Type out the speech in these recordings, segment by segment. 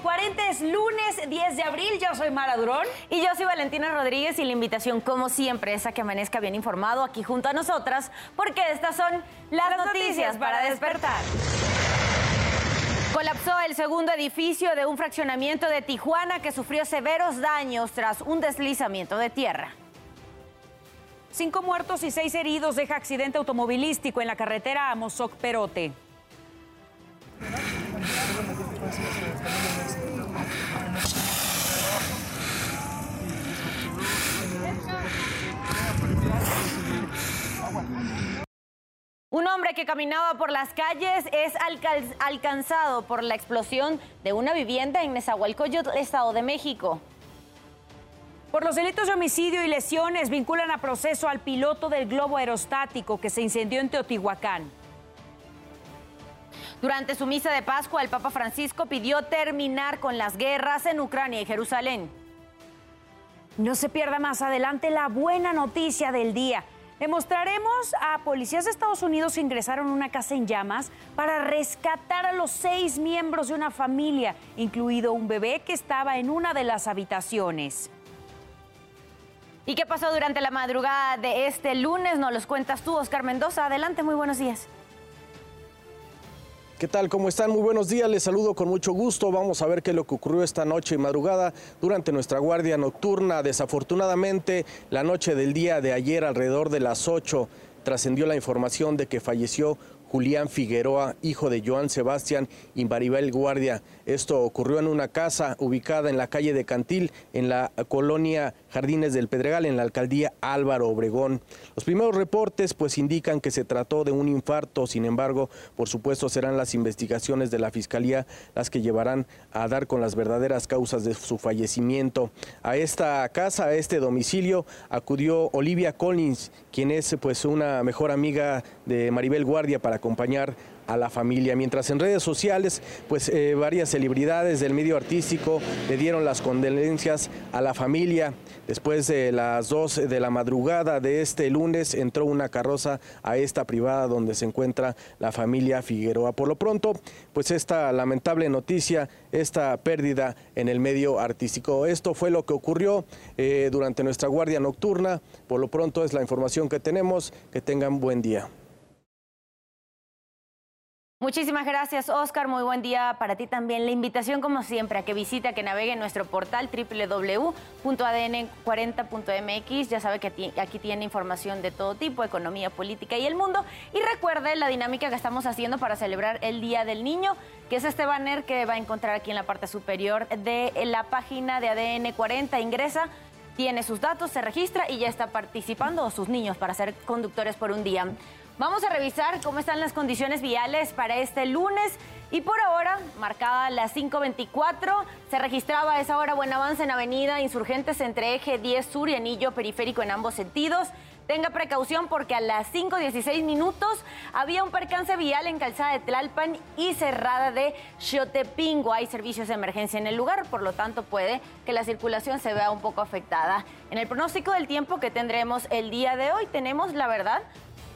ADN 40 es lunes 10 de abril. Yo soy Mara Durón. Y yo soy Valentina Rodríguez y la invitación, como siempre, es a que amanezca bien informado aquí junto a nosotras, porque estas son las, noticias, para despertar. Colapsó el segundo edificio de un fraccionamiento de Tijuana que sufrió severos daños tras un deslizamiento de tierra. Cinco muertos y seis heridos deja accidente automovilístico en la carretera Amozoc-Perote. Un hombre que caminaba por las calles es alcanzado por la explosión de una vivienda en Nezahualcóyotl, Estado de México. Por los delitos de homicidio y lesiones vinculan a proceso al piloto del globo aerostático que se incendió en Teotihuacán. Durante su misa de Pascua, el Papa Francisco pidió terminar con las guerras en Ucrania y Jerusalén. No se pierda más adelante la buena noticia del día. Demostraremos a policías de Estados Unidos que ingresaron a una casa en llamas para rescatar a los seis miembros de una familia, incluido un bebé que estaba en una de las habitaciones. ¿Y qué pasó durante la madrugada de este lunes? Nos los cuentas tú, Oscar Mendoza. Adelante, muy buenos días. ¿Qué tal? ¿Cómo están? Muy buenos días. Les saludo con mucho gusto. Vamos a ver qué es lo que ocurrió esta noche y madrugada durante nuestra guardia nocturna. Desafortunadamente, la noche del día de ayer, alrededor de las 8, trascendió la información de que falleció Julián Figueroa, hijo de Joan Sebastián y Maribel Guardia. Esto ocurrió en una casa ubicada en la calle de Cantil, en la colonia Jardines del Pedregal, en la alcaldía Álvaro Obregón. Los primeros reportes pues indican que se trató de un infarto, sin embargo, por supuesto serán las investigaciones de la Fiscalía las que llevarán a dar con las verdaderas causas de su fallecimiento. A esta casa, a este domicilio, acudió Olivia Collins, quien es pues una mejor amiga de Maribel Guardia para acompañar a la familia. Mientras en redes sociales, pues eh, varias celebridades del medio artístico le dieron las condolencias a la familia. Después de las 2 de la madrugada de este lunes entró una carroza a esta privada donde se encuentra la familia Figueroa. Por lo pronto, pues esta lamentable noticia, esta pérdida en el medio artístico. Esto fue lo que ocurrió eh, durante nuestra guardia nocturna. Por lo pronto es la información que tenemos. Que tengan buen día. Muchísimas gracias, Oscar. Muy buen día para ti también. La invitación, como siempre, a que visite, a que navegue en nuestro portal www.adn40.mx. Ya sabe que aquí tiene información de todo tipo, economía, política y el mundo. Y recuerde la dinámica que estamos haciendo para celebrar el Día del Niño, que es este banner que va a encontrar aquí en la parte superior de la página de ADN 40. Ingresa tiene sus datos, se registra y ya está participando sus niños para ser conductores por un día. Vamos a revisar cómo están las condiciones viales para este lunes. Y por ahora, marcada las 5.24, se registraba a esa hora buen avance en Avenida Insurgentes entre Eje 10 Sur y Anillo Periférico en ambos sentidos. Tenga precaución porque a las 5.16 minutos había un percance vial en Calzada de Tlalpan y cerrada de Xotepingo. Hay servicios de emergencia en el lugar, por lo tanto puede que la circulación se vea un poco afectada. En el pronóstico del tiempo que tendremos el día de hoy, tenemos, la verdad,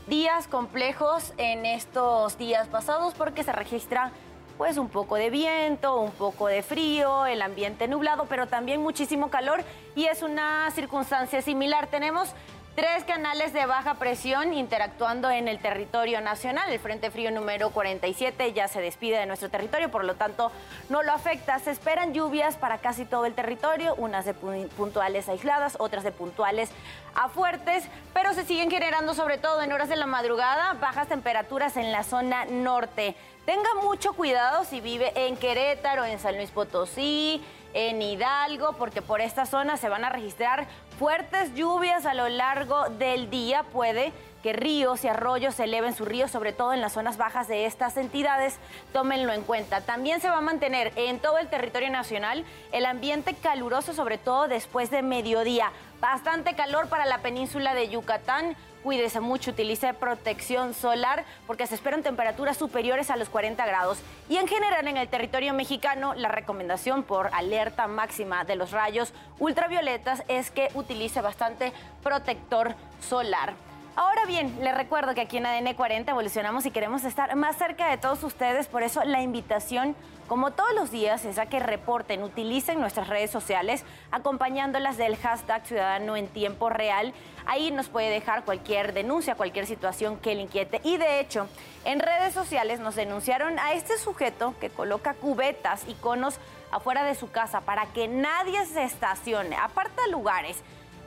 días complejos en estos días pasados porque se registra pues un poco de viento, un poco de frío, el ambiente nublado, pero también muchísimo calor y es una circunstancia similar. Tenemos Tres canales de baja presión interactuando en el territorio nacional. El Frente Frío número 47 ya se despide de nuestro territorio, por lo tanto no lo afecta. Se esperan lluvias para casi todo el territorio, unas de puntuales aisladas, otras de puntuales a fuertes, pero se siguen generando sobre todo en horas de la madrugada bajas temperaturas en la zona norte. Tenga mucho cuidado si vive en Querétaro, en San Luis Potosí, en Hidalgo, porque por esta zona se van a registrar fuertes lluvias a lo largo del día. Puede que ríos y arroyos se eleven sus ríos, sobre todo en las zonas bajas de estas entidades, tómenlo en cuenta. También se va a mantener en todo el territorio nacional el ambiente caluroso, sobre todo después de mediodía. Bastante calor para la península de Yucatán cuídese mucho, utilice protección solar porque se esperan temperaturas superiores a los 40 grados. Y en general en el territorio mexicano la recomendación por alerta máxima de los rayos ultravioletas es que utilice bastante protector solar. Ahora bien, les recuerdo que aquí en ADN 40 evolucionamos y queremos estar más cerca de todos ustedes, por eso la invitación, como todos los días, es a que reporten, utilicen nuestras redes sociales, acompañándolas del hashtag Ciudadano en Tiempo Real. Ahí nos puede dejar cualquier denuncia, cualquier situación que le inquiete. Y de hecho, en redes sociales nos denunciaron a este sujeto que coloca cubetas y conos afuera de su casa para que nadie se estacione, aparta lugares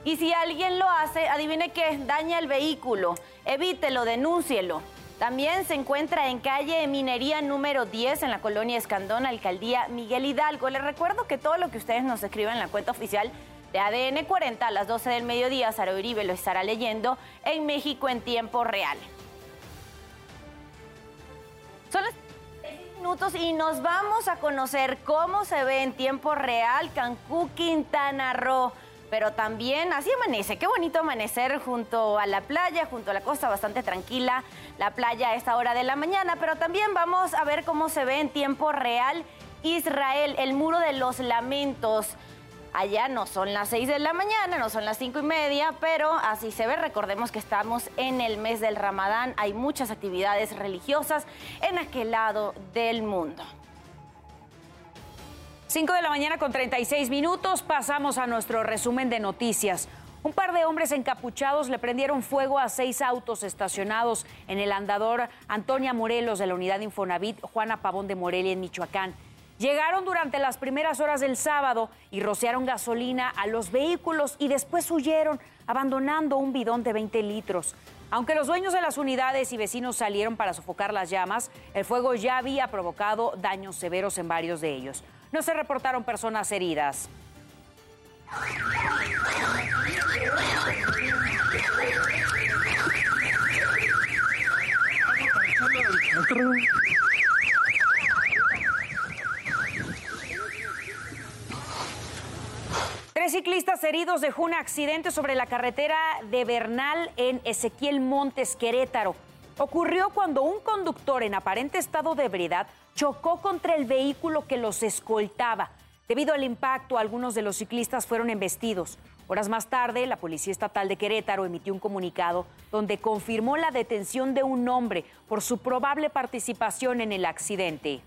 y si alguien lo hace, adivine qué, daña el vehículo. Evítelo, denúncielo. También se encuentra en calle Minería número 10 en la colonia Escandón, alcaldía Miguel Hidalgo. Les recuerdo que todo lo que ustedes nos escriban en la cuenta oficial de ADN 40 a las 12 del mediodía, Sara Uribe lo estará leyendo en México en tiempo real. Son las minutos y nos vamos a conocer cómo se ve en tiempo real Cancún, Quintana Roo pero también así amanece. Qué bonito amanecer junto a la playa, junto a la costa, bastante tranquila la playa a esta hora de la mañana, pero también vamos a ver cómo se ve en tiempo real Israel, el muro de los lamentos. Allá no son las 6 de la mañana, no son las cinco y media, pero así se ve. Recordemos que estamos en el mes del Ramadán, hay muchas actividades religiosas en aquel lado del mundo. 5 de la mañana con 36 minutos pasamos a nuestro resumen de noticias. Un par de hombres encapuchados le prendieron fuego a seis autos estacionados en el andador Antonia Morelos de la unidad Infonavit Juana Pavón de Morelia en Michoacán. Llegaron durante las primeras horas del sábado y rociaron gasolina a los vehículos y después huyeron, abandonando un bidón de 20 litros. Aunque los dueños de las unidades y vecinos salieron para sofocar las llamas, el fuego ya había provocado daños severos en varios de ellos. No se reportaron personas heridas. Tres ciclistas heridos dejó un accidente sobre la carretera de Bernal en Ezequiel Montes, Querétaro. Ocurrió cuando un conductor en aparente estado de ebriedad chocó contra el vehículo que los escoltaba. Debido al impacto, algunos de los ciclistas fueron embestidos. Horas más tarde, la Policía Estatal de Querétaro emitió un comunicado donde confirmó la detención de un hombre por su probable participación en el accidente.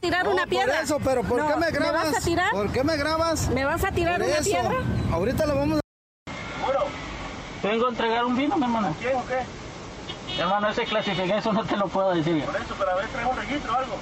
tirar una piedra? Por eso, pero ¿por qué me grabas? ¿Me vas a tirar? ¿Por qué me grabas? ¿Me vas a tirar Por una eso. piedra? Ahorita lo vamos a... Vengo a entregar un vino, mi hermana. ¿Quién o qué? Hermano, ese clasifica, eso no te lo puedo decir. Por eso, pero a ver, trae un registro o algo.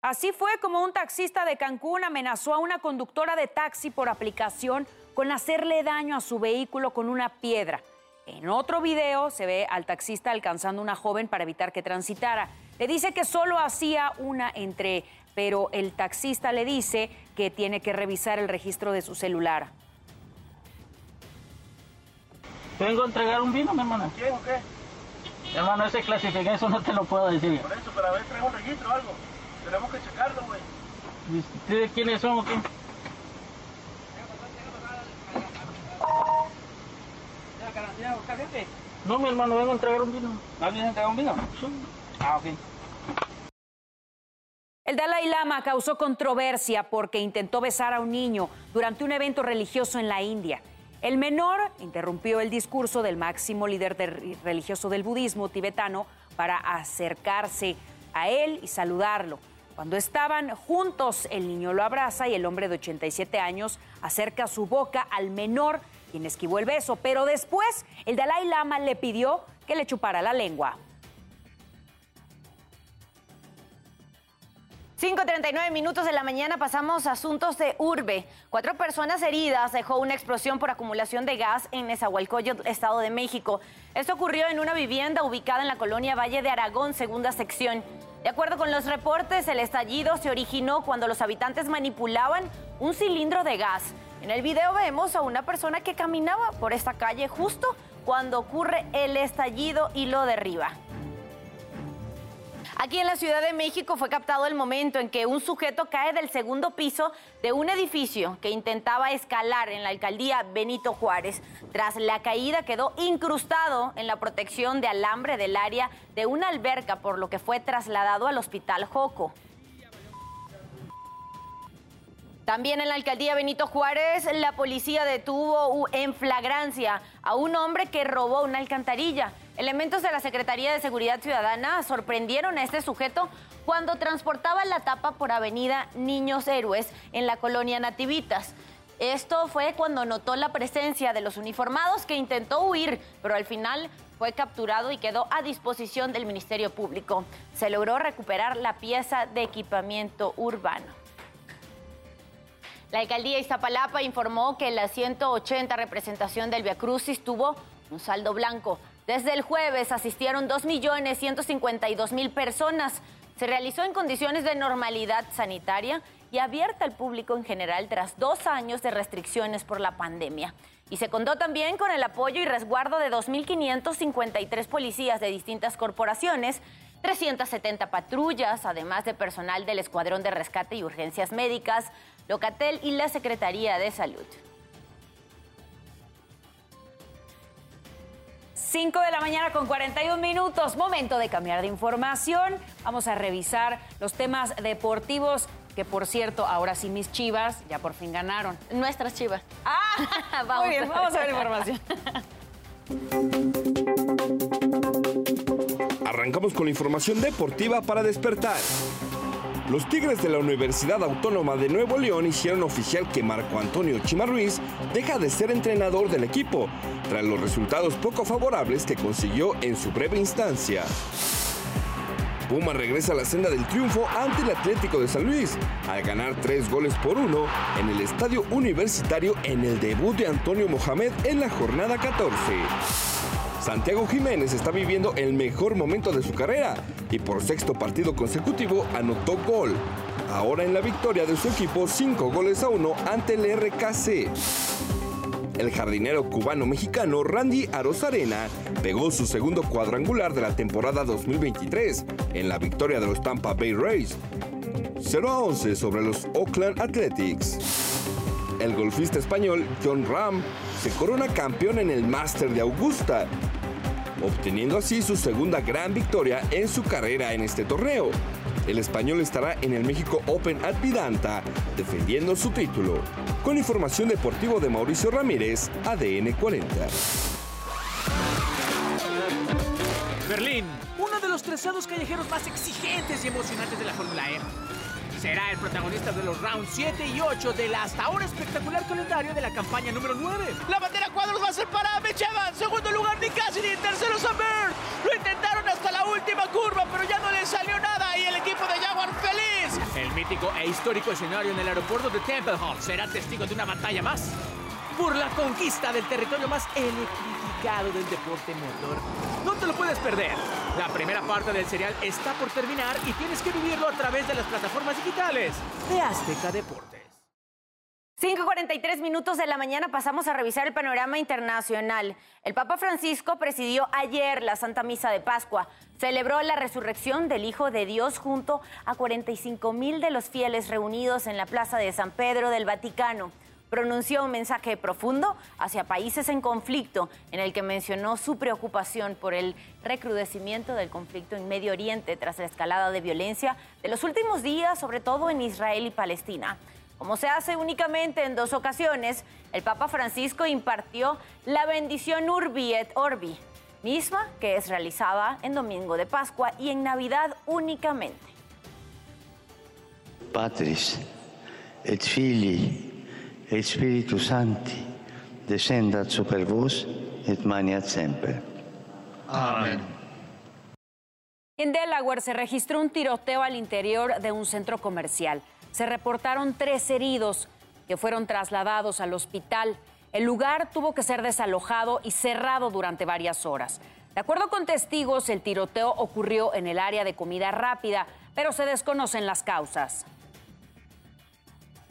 Así fue como un taxista de Cancún amenazó a una conductora de taxi por aplicación con hacerle daño a su vehículo con una piedra. En otro video se ve al taxista alcanzando a una joven para evitar que transitara. Le dice que solo hacía una entre, pero el taxista le dice que tiene que revisar el registro de su celular. Vengo a entregar un vino, mi hermana. ¿Quién o qué? Hermano, ese clasifica, eso no te lo puedo decir. Por eso, pero a ver, trae un registro o algo. Tenemos que checarlo, güey. ¿Ustedes quiénes son o qué? No, mi hermano, vengo a entregar un vino. ¿Alguien a entregar un vino? Ah, ok. El Dalai Lama causó controversia porque intentó besar a un niño durante un evento religioso en la India. El menor interrumpió el discurso del máximo líder de- religioso del budismo tibetano para acercarse a él y saludarlo. Cuando estaban juntos, el niño lo abraza y el hombre de 87 años acerca su boca al menor, quien esquivó el beso. Pero después, el Dalai Lama le pidió que le chupara la lengua. 5.39 minutos de la mañana pasamos a asuntos de urbe. Cuatro personas heridas dejó una explosión por acumulación de gas en Nezahualcóyotl, Estado de México. Esto ocurrió en una vivienda ubicada en la colonia Valle de Aragón, segunda sección. De acuerdo con los reportes, el estallido se originó cuando los habitantes manipulaban un cilindro de gas. En el video vemos a una persona que caminaba por esta calle justo cuando ocurre el estallido y lo derriba. Aquí en la Ciudad de México fue captado el momento en que un sujeto cae del segundo piso de un edificio que intentaba escalar en la alcaldía Benito Juárez. Tras la caída quedó incrustado en la protección de alambre del área de una alberca, por lo que fue trasladado al hospital Joco. También en la alcaldía Benito Juárez, la policía detuvo en flagrancia a un hombre que robó una alcantarilla. Elementos de la Secretaría de Seguridad Ciudadana sorprendieron a este sujeto cuando transportaba la tapa por Avenida Niños Héroes en la colonia Nativitas. Esto fue cuando notó la presencia de los uniformados que intentó huir, pero al final fue capturado y quedó a disposición del Ministerio Público. Se logró recuperar la pieza de equipamiento urbano. La alcaldía Iztapalapa informó que la 180 representación del Via Crucis tuvo un saldo blanco. Desde el jueves asistieron 2.152.000 personas. Se realizó en condiciones de normalidad sanitaria y abierta al público en general tras dos años de restricciones por la pandemia. Y se contó también con el apoyo y resguardo de 2.553 policías de distintas corporaciones 370 patrullas, además de personal del Escuadrón de Rescate y Urgencias Médicas, Locatel y la Secretaría de Salud. 5 de la mañana con 41 minutos, momento de cambiar de información. Vamos a revisar los temas deportivos, que por cierto, ahora sí mis chivas ya por fin ganaron. Nuestras chivas. Ah, vamos, Muy bien, vamos a ver información. Arrancamos con la información deportiva para despertar. Los Tigres de la Universidad Autónoma de Nuevo León hicieron oficial que Marco Antonio Chima Ruiz deja de ser entrenador del equipo, tras los resultados poco favorables que consiguió en su breve instancia. Puma regresa a la senda del triunfo ante el Atlético de San Luis, al ganar tres goles por uno en el estadio universitario en el debut de Antonio Mohamed en la jornada 14. Santiago Jiménez está viviendo el mejor momento de su carrera y por sexto partido consecutivo anotó gol. Ahora en la victoria de su equipo, cinco goles a uno ante el RKC. El jardinero cubano-mexicano Randy Arozarena pegó su segundo cuadrangular de la temporada 2023 en la victoria de los Tampa Bay Rays. 0 a 11 sobre los Oakland Athletics. El golfista español John Ram se corona campeón en el Master de Augusta, obteniendo así su segunda gran victoria en su carrera en este torneo. El español estará en el México Open at Vidanta defendiendo su título. Con información deportiva de Mauricio Ramírez, ADN 40. Berlín, uno de los trazados callejeros más exigentes y emocionantes de la Fórmula E será el protagonista de los rounds 7 y 8 del hasta ahora espectacular calendario de la campaña número 9. La bandera cuadros va a ser para Mitch segundo lugar Nick Cassidy, tercero Samber. Lo intentaron hasta la última curva, pero ya no le salió nada y el equipo de Jaguar feliz. El mítico e histórico escenario en el aeropuerto de Temple Hall será testigo de una batalla más por la conquista del territorio más electrificado del deporte motor. No te lo puedes perder. La primera parte del serial está por terminar y tienes que vivirlo a través de las plataformas digitales de Azteca Deportes. 5.43 minutos de la mañana pasamos a revisar el panorama internacional. El Papa Francisco presidió ayer la Santa Misa de Pascua. Celebró la resurrección del Hijo de Dios junto a 45 mil de los fieles reunidos en la Plaza de San Pedro del Vaticano pronunció un mensaje profundo hacia países en conflicto en el que mencionó su preocupación por el recrudecimiento del conflicto en Medio Oriente tras la escalada de violencia de los últimos días, sobre todo en Israel y Palestina. Como se hace únicamente en dos ocasiones, el Papa Francisco impartió la bendición Urbi et Orbi, misma que es realizada en Domingo de Pascua y en Navidad únicamente. Patris et Filii Sancti, descendat super vos et maniat. Amén. En Delaware se registró un tiroteo al interior de un centro comercial. Se reportaron tres heridos que fueron trasladados al hospital. El lugar tuvo que ser desalojado y cerrado durante varias horas. De acuerdo con testigos, el tiroteo ocurrió en el área de comida rápida, pero se desconocen las causas.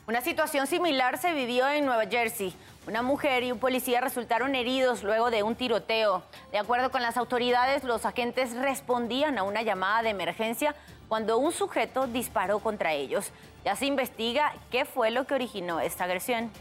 Una situación similar se vivió en Nueva Jersey. Una mujer y un policía resultaron heridos luego de un tiroteo. De acuerdo con las autoridades, los agentes respondían a una llamada de emergencia cuando un sujeto disparó contra ellos. Ya se investiga qué fue lo que originó esta agresión.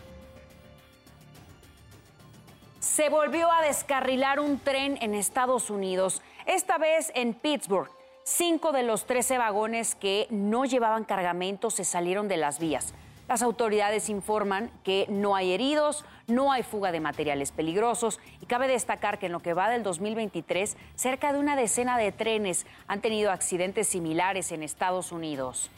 Se volvió a descarrilar un tren en Estados Unidos, esta vez en Pittsburgh. Cinco de los 13 vagones que no llevaban cargamento se salieron de las vías. Las autoridades informan que no hay heridos, no hay fuga de materiales peligrosos y cabe destacar que en lo que va del 2023, cerca de una decena de trenes han tenido accidentes similares en Estados Unidos.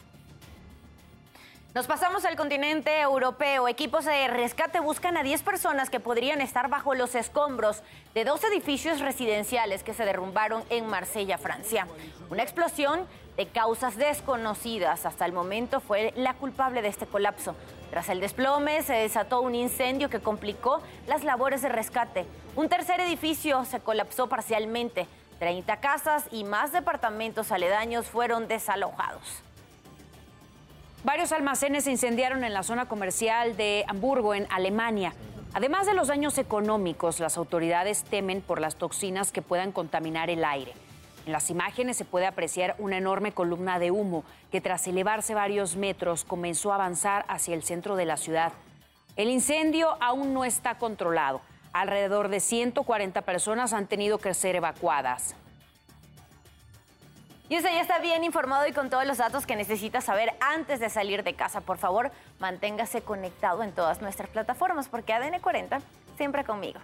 Nos pasamos al continente europeo. Equipos de rescate buscan a 10 personas que podrían estar bajo los escombros de dos edificios residenciales que se derrumbaron en Marsella, Francia. Una explosión de causas desconocidas hasta el momento fue la culpable de este colapso. Tras el desplome se desató un incendio que complicó las labores de rescate. Un tercer edificio se colapsó parcialmente. 30 casas y más departamentos aledaños fueron desalojados. Varios almacenes se incendiaron en la zona comercial de Hamburgo, en Alemania. Además de los daños económicos, las autoridades temen por las toxinas que puedan contaminar el aire. En las imágenes se puede apreciar una enorme columna de humo que tras elevarse varios metros comenzó a avanzar hacia el centro de la ciudad. El incendio aún no está controlado. Alrededor de 140 personas han tenido que ser evacuadas. Y usted ya está bien informado y con todos los datos que necesita saber antes de salir de casa. Por favor, manténgase conectado en todas nuestras plataformas porque ADN 40 siempre conmigo.